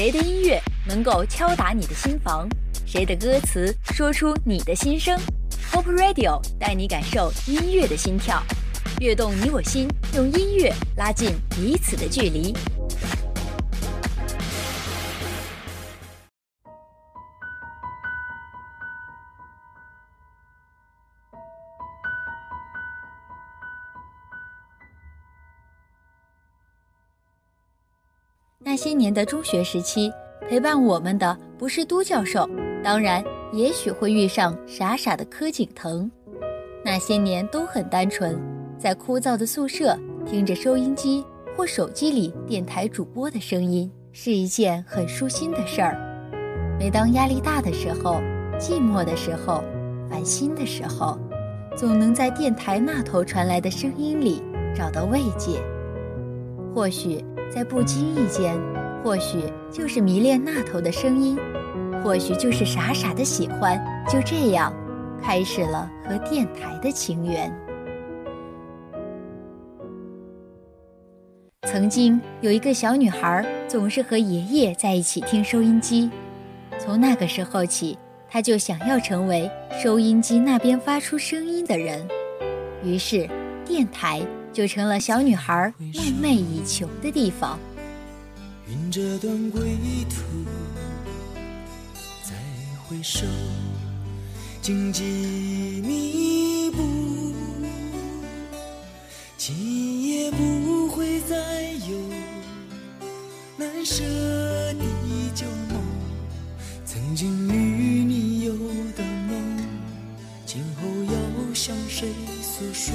谁的音乐能够敲打你的心房？谁的歌词说出你的心声？Hope Radio 带你感受音乐的心跳，跃动你我心，用音乐拉近彼此的距离。些年的中学时期，陪伴我们的不是都教授，当然，也许会遇上傻傻的柯景腾。那些年都很单纯，在枯燥的宿舍听着收音机或手机里电台主播的声音，是一件很舒心的事儿。每当压力大的时候、寂寞的时候、烦心的时候，总能在电台那头传来的声音里找到慰藉。或许。在不经意间，或许就是迷恋那头的声音，或许就是傻傻的喜欢，就这样，开始了和电台的情缘。曾经有一个小女孩，总是和爷爷在一起听收音机，从那个时候起，她就想要成为收音机那边发出声音的人，于是，电台。就成了小女孩梦寐以求的地方。云这段归途，再回首，荆棘密布，今夜不会再有难舍的旧梦。曾经与你有的梦，今后要向谁诉说？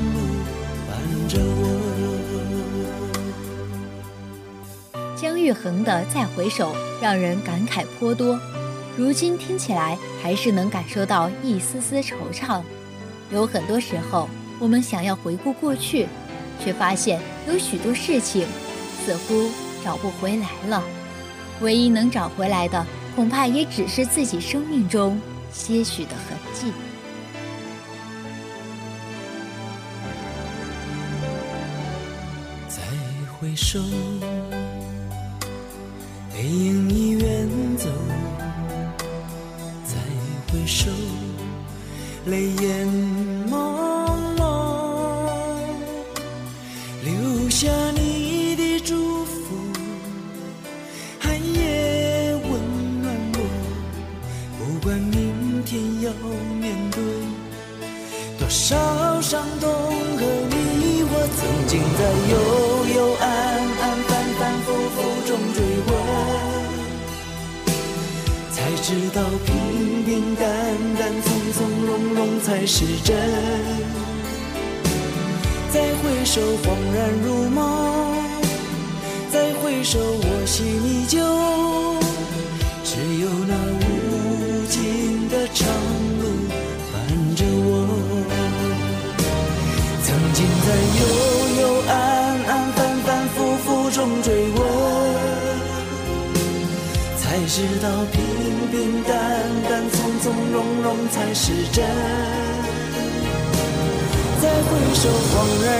玉衡的《再回首》让人感慨颇多。如今听起来还是能感受到一丝丝惆怅。有很多时候，我们想要回顾过去，却发现有许多事情似乎找不回来了。唯一能找回来的，恐怕也只是自己生命中些许的痕迹。再回首，背影已远走。再回首，泪眼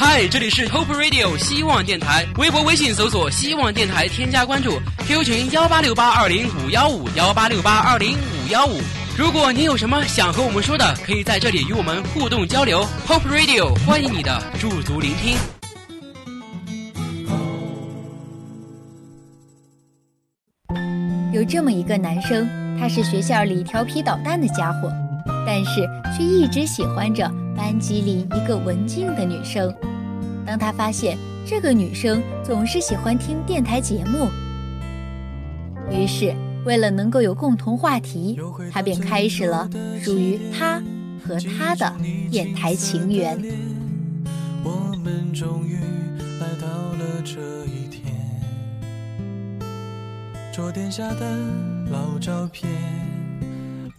嗨，这里是 Hope Radio 希望电台，微博、微信搜索“希望电台”，添加关注 Q 群幺八六八二零五幺五幺八六八二零五幺五。如果你有什么想和我们说的，可以在这里与我们互动交流。Hope Radio 欢迎你的驻足聆听。有这么一个男生，他是学校里调皮捣蛋的家伙，但是却一直喜欢着班级里一个文静的女生。当他发现这个女生总是喜欢听电台节目，于是。为了能够有共同话题，他便开始了属于他和他的电台情缘。我们终于来到了这一天，桌垫下的老照片，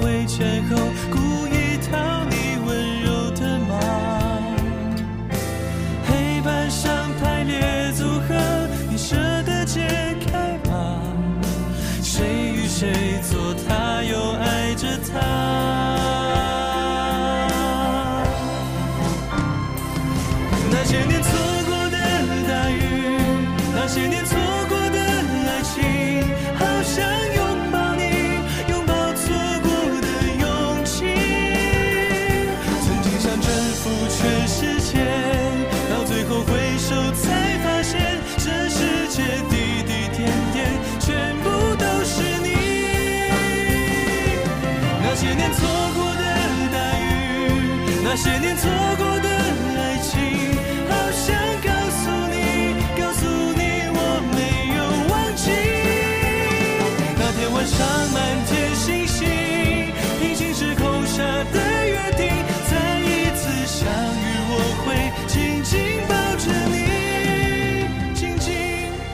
位。那些年错过的爱情，好想告诉你，告诉你我没有忘记。那天晚上满天星星，平行时空下的约定，再一次相遇，我会紧紧抱着你，紧紧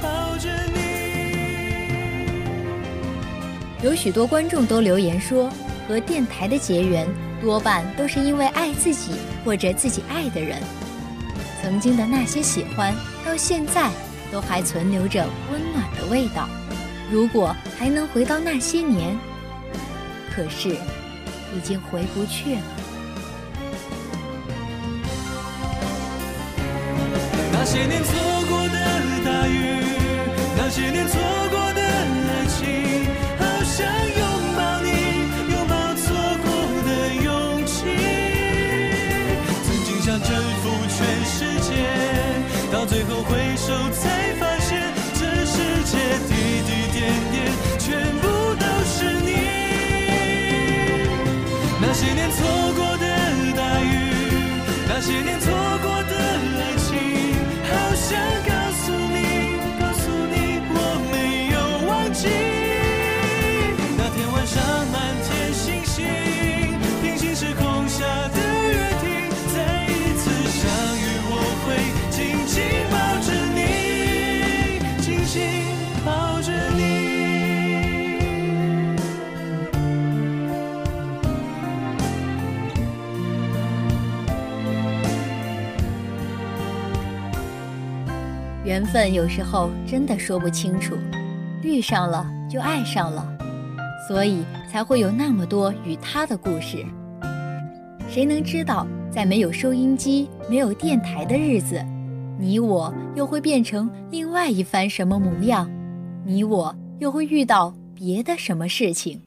抱着你。有许多观众都留言说，和电台的结缘多半都是因为爱自己或者自己爱的人。曾经的那些喜欢，到现在都还存留着温暖的味道。如果还能回到那些年，可是已经回不去了。那些年错过的大雨，那些年错过的爱情，好像有到最后回首才缘分有时候真的说不清楚，遇上了就爱上了，所以才会有那么多与他的故事。谁能知道，在没有收音机、没有电台的日子，你我又会变成另外一番什么模样？你我又会遇到别的什么事情？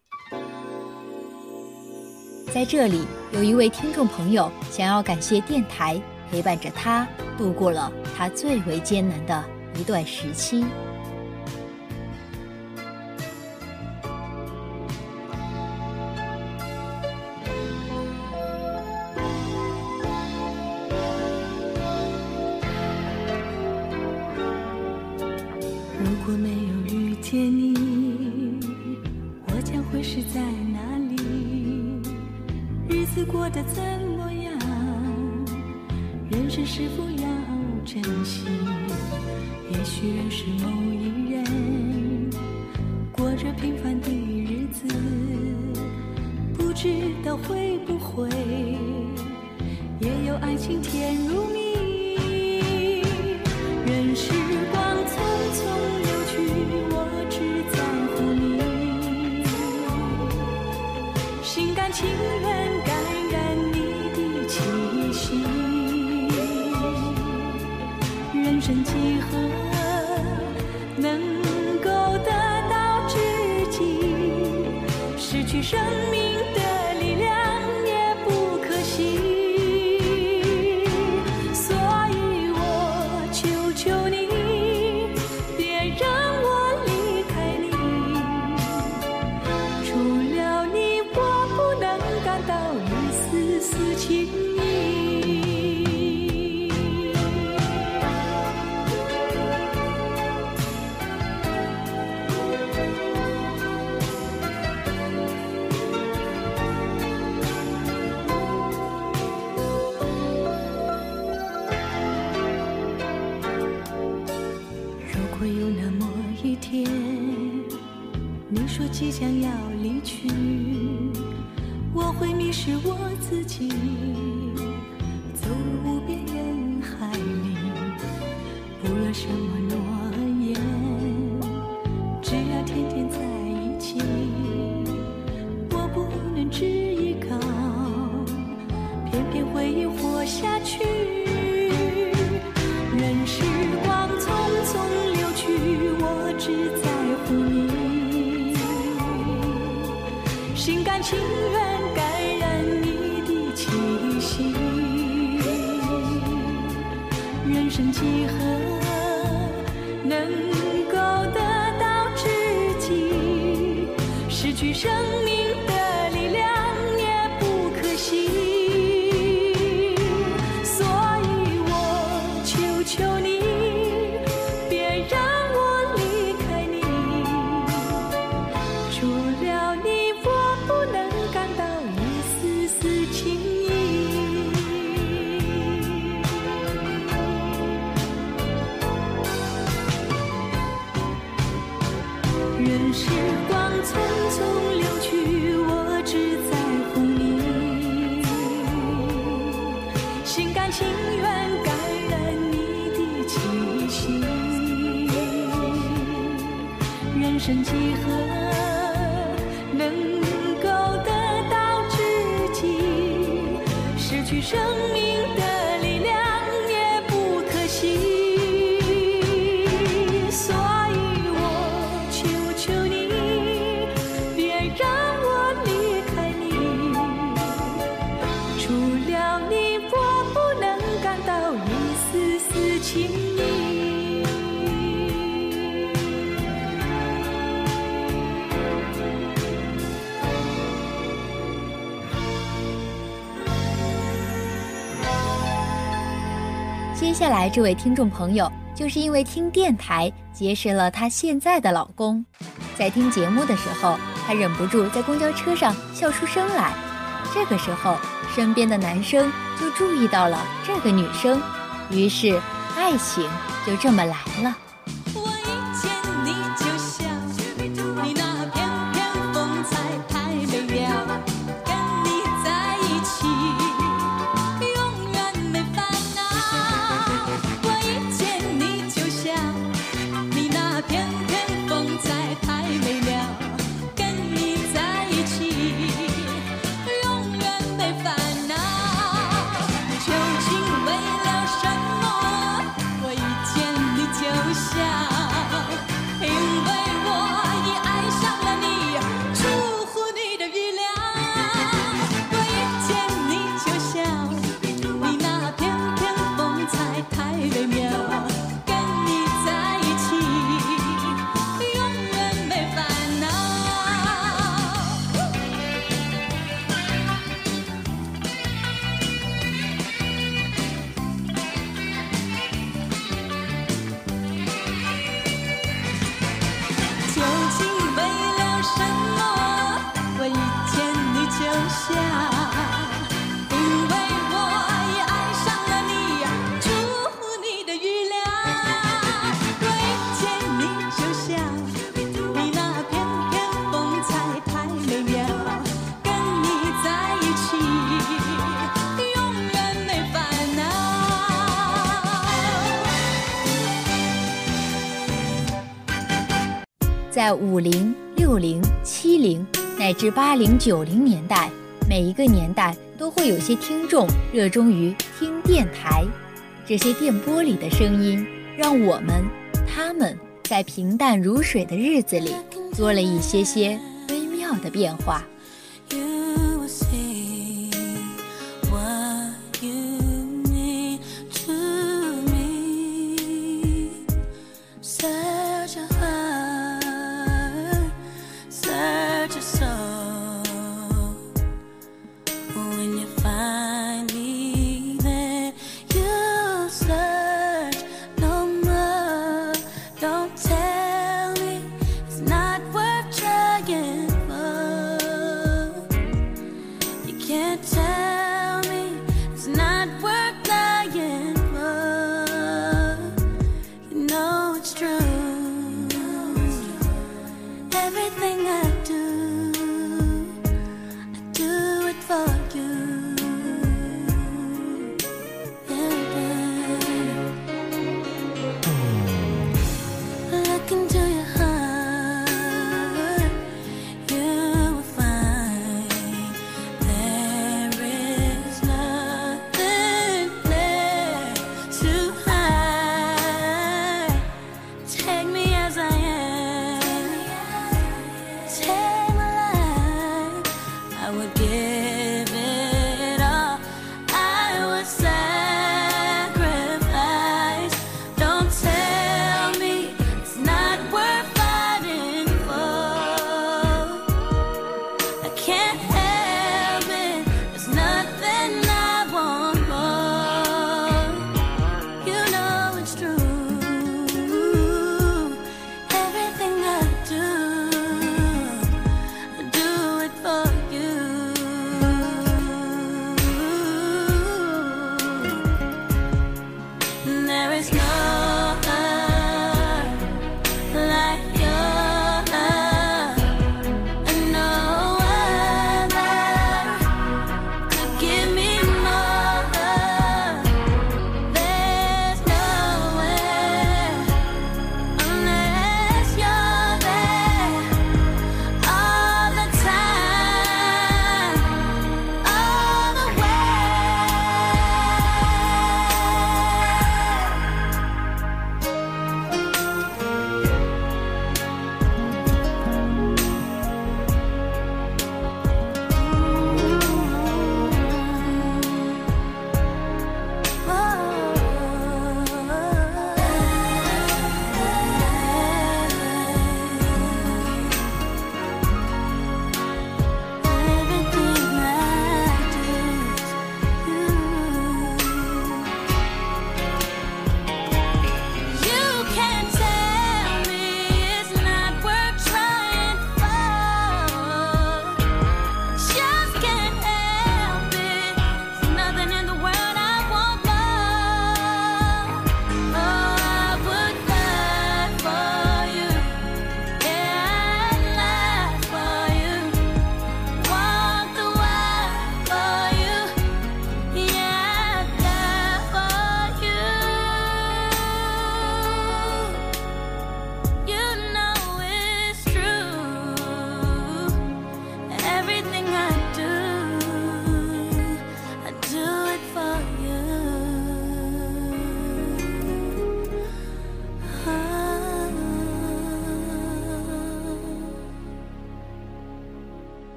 在这里，有一位听众朋友想要感谢电台陪伴着他度过了他最为艰难的一段时期。生。生命的接下来这位听众朋友，就是因为听电台结识了她现在的老公，在听节目的时候，她忍不住在公交车上笑出声来。这个时候，身边的男生就注意到了这个女生，于是爱情就这么来了。天天风在徘徊。在五零、六零、七零乃至八零、九零年代，每一个年代都会有些听众热衷于听电台。这些电波里的声音，让我们、他们在平淡如水的日子里，做了一些些微妙的变化。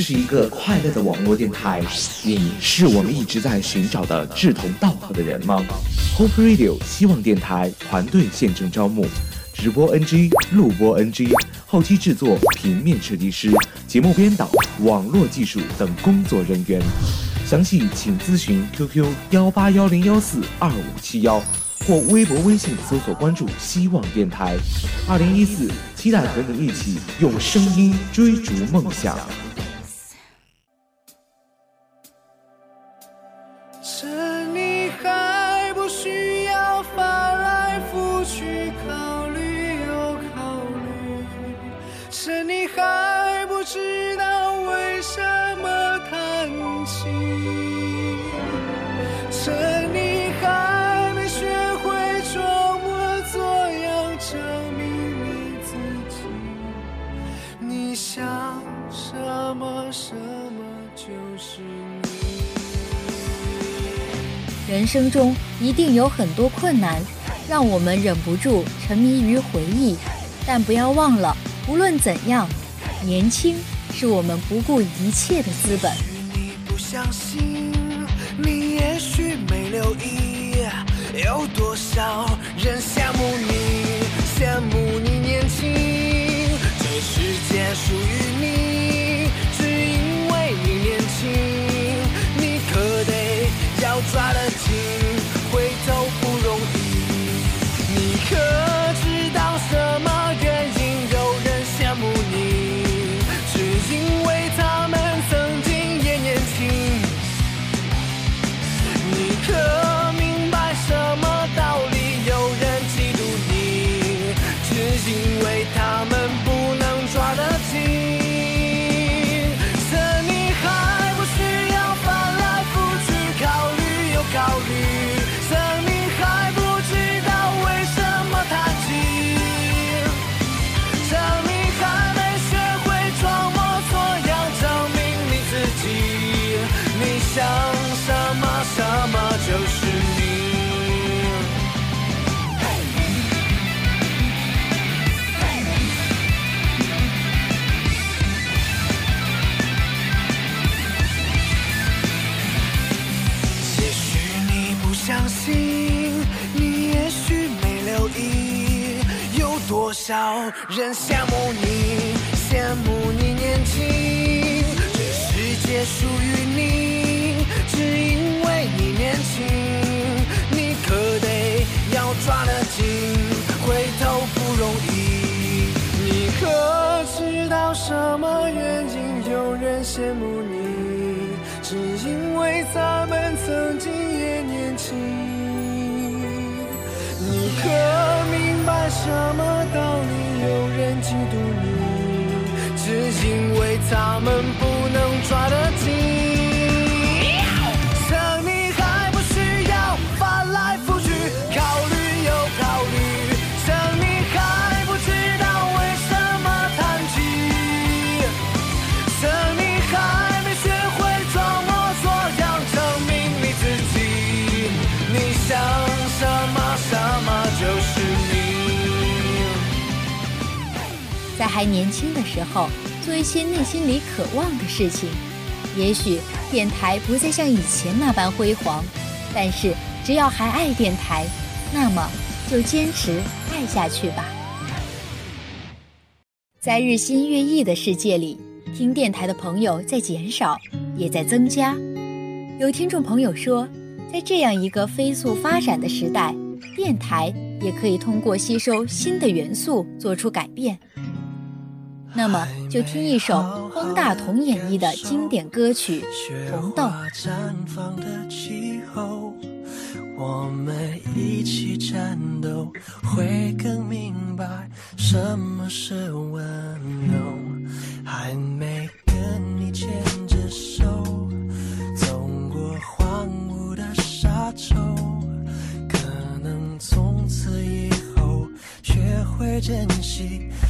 这是一个快乐的网络电台。你是我们一直在寻找的志同道合的人吗？Hope Radio 希望电台团队现正招募，直播 NG、录播 NG、后期制作、平面设计师、节目编导、网络技术等工作人员。详细请咨询 QQ 幺八幺零幺四二五七幺，或微博、微信搜索关注“希望电台”。二零一四，期待和你一起用声音追逐梦想。生中一定有很多困难，让我们忍不住沉迷于回忆。但不要忘了，无论怎样，年轻是我们不顾一切的资本。你不相信，你也许没留意，有多少人羡慕你，羡慕你年轻。这世界属于你，要抓得紧，少人羡慕你，羡慕你年轻。这世界属于你，只因为你年轻。你可得要抓得紧，回头不容易。你可知道什么原因有人羡慕你？只因为咱们曾经也年轻。你可明白什么他们不能抓得紧。趁你还不需要翻来覆去考虑又考虑，趁你还不知道为什么叹气。趁你还没学会装模作样证明你自己，你想什么什么就是你。在还年轻的时候，做一些内心里渴望的事情。也许电台不再像以前那般辉煌，但是只要还爱电台，那么就坚持爱下去吧。在日新月异的世界里，听电台的朋友在减少，也在增加。有听众朋友说，在这样一个飞速发展的时代，电台也可以通过吸收新的元素做出改变。那么，就听一首方大同演绎的经典歌曲《红豆》。绽放的气候，我们一起战斗，会更明白什么是温柔。还没跟你牵着手，走过荒芜的沙洲，可能从此以后学会珍惜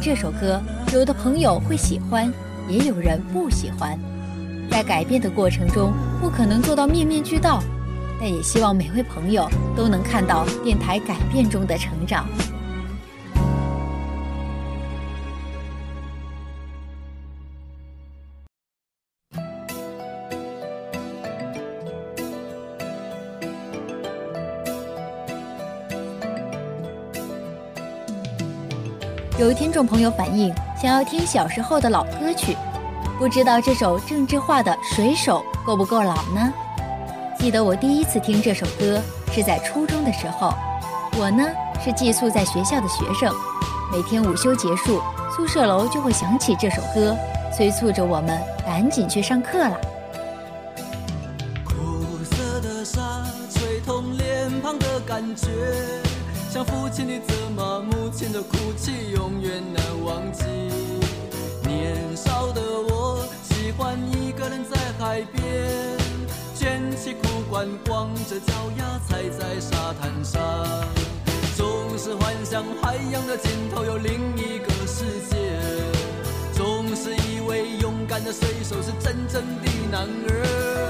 这首歌，有的朋友会喜欢，也有人不喜欢。在改变的过程中，不可能做到面面俱到，但也希望每位朋友都能看到电台改变中的成长。有听众朋友反映，想要听小时候的老歌曲，不知道这首郑智化的《水手》够不够老呢？记得我第一次听这首歌是在初中的时候，我呢是寄宿在学校的学生，每天午休结束，宿舍楼就会响起这首歌，催促着我们赶紧去上课了。苦涩的沙吹痛脸庞的感觉，像父亲的责骂，母亲的哭泣，永远难忘记。年少的我喜欢一个人在海边，卷起裤管，光着脚丫踩在沙滩上，总是幻想海洋的尽头有另一个世界，总是以为勇敢的水手是真正的男儿。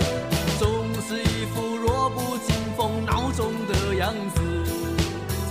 总是一副弱不禁风孬种的样子，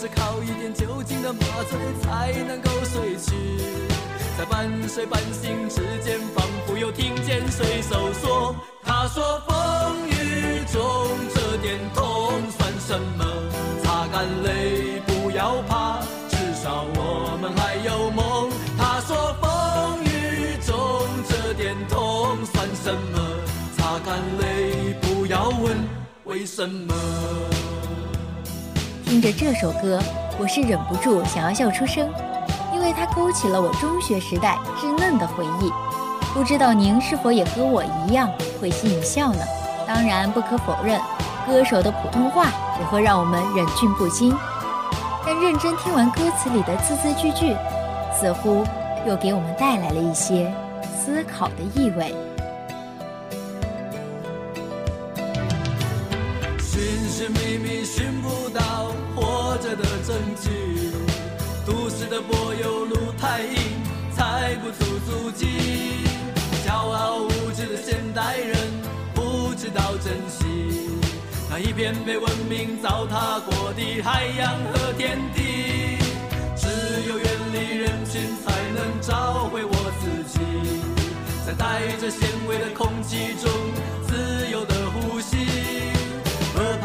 是靠一点酒精的麻醉才能够睡去。在半睡半醒之间，仿佛又听见水手说：“他说风雨中这点痛算什么？擦干泪，不要怕，至少我们还有梦。”他说风雨中这点痛算什么？擦干泪，不要问为什么。着这首歌，我是忍不住想要笑出声，因为它勾起了我中学时代稚嫩的回忆。不知道您是否也和我一样会心一笑呢？当然，不可否认，歌手的普通话也会让我们忍俊不禁。但认真听完歌词里的字字句句，似乎又给我们带来了一些思考的意味。寻寻觅觅寻不到证据都市的柏油路太硬踩不出足迹骄傲无知的现代人不知道珍惜那一片被文明糟蹋过的海洋和天地只有远离人群才能找回我自己。在带着咸味的空气中自由的呼吸。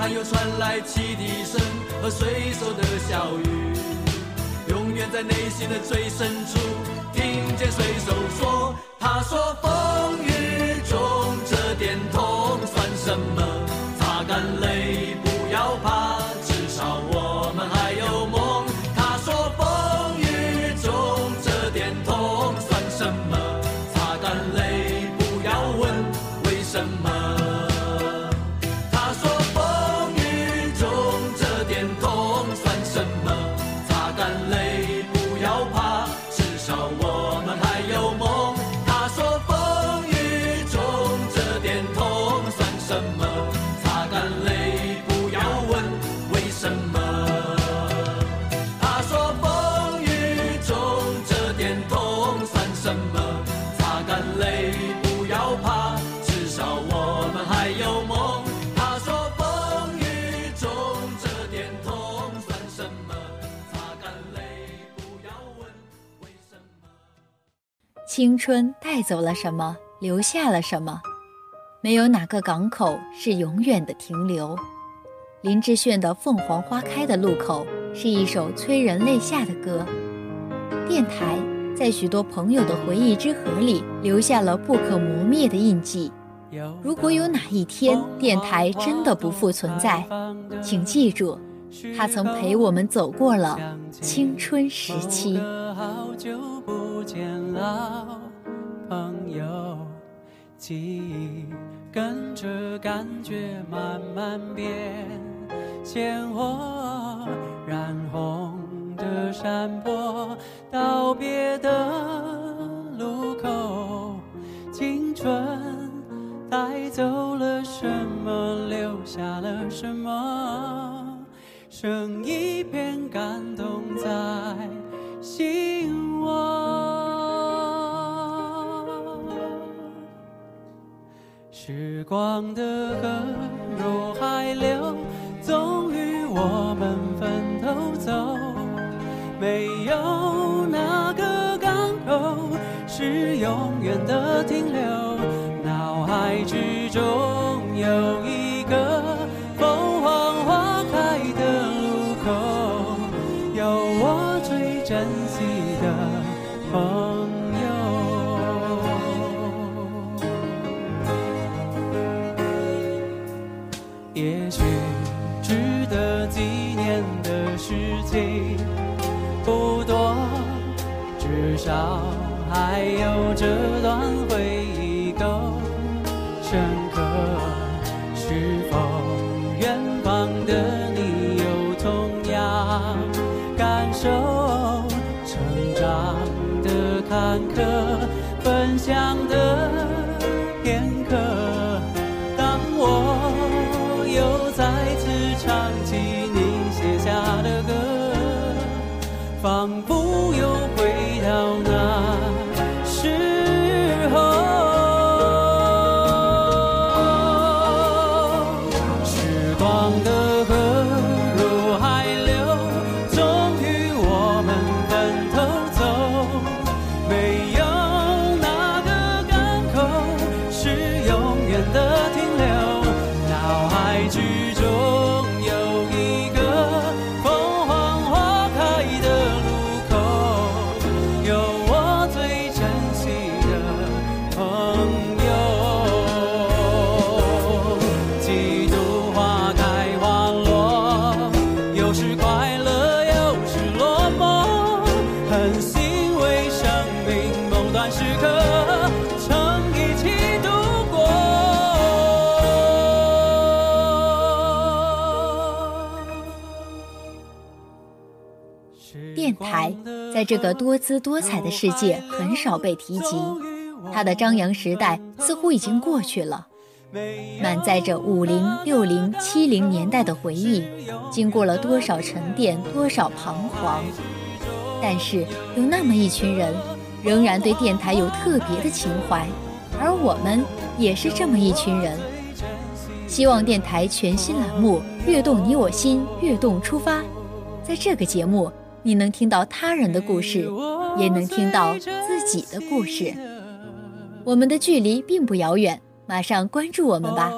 又传来汽笛声和水手的笑语，永远在内心的最深处听见水手说：“他说风雨中这点痛算什么？青春带走了什么，留下了什么？没有哪个港口是永远的停留。林志炫的《凤凰花开的路口》是一首催人泪下的歌。电台在许多朋友的回忆之河里留下了不可磨灭的印记。如果有哪一天电台真的不复存在，请记住，他曾陪我们走过了青春时期。好久不见老朋友，记忆跟着感觉慢慢变，鲜活染红的山坡，道别的路口，青春带走了什么，留下了什么？剩一片感动在心窝。时光的河入海流，终于我们分头走。没有哪个港口是永远的停留，脑海之中有一个情不多，至少还有这段回忆够深刻。是否远方的你有同样感受？成长的坎坷，分享的这个多姿多彩的世界很少被提及，它的张扬时代似乎已经过去了。满载着五零、六零、七零年代的回忆，经过了多少沉淀，多少彷徨。但是有那么一群人，仍然对电台有特别的情怀，而我们也是这么一群人。希望电台全新栏目《跃动你我心》，跃动出发。在这个节目，你能听到他人的故事，也能听到自己的故事。我们的距离并不遥远，马上关注我们吧。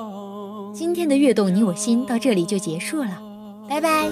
今天的《悦动你我心》到这里就结束了，拜拜。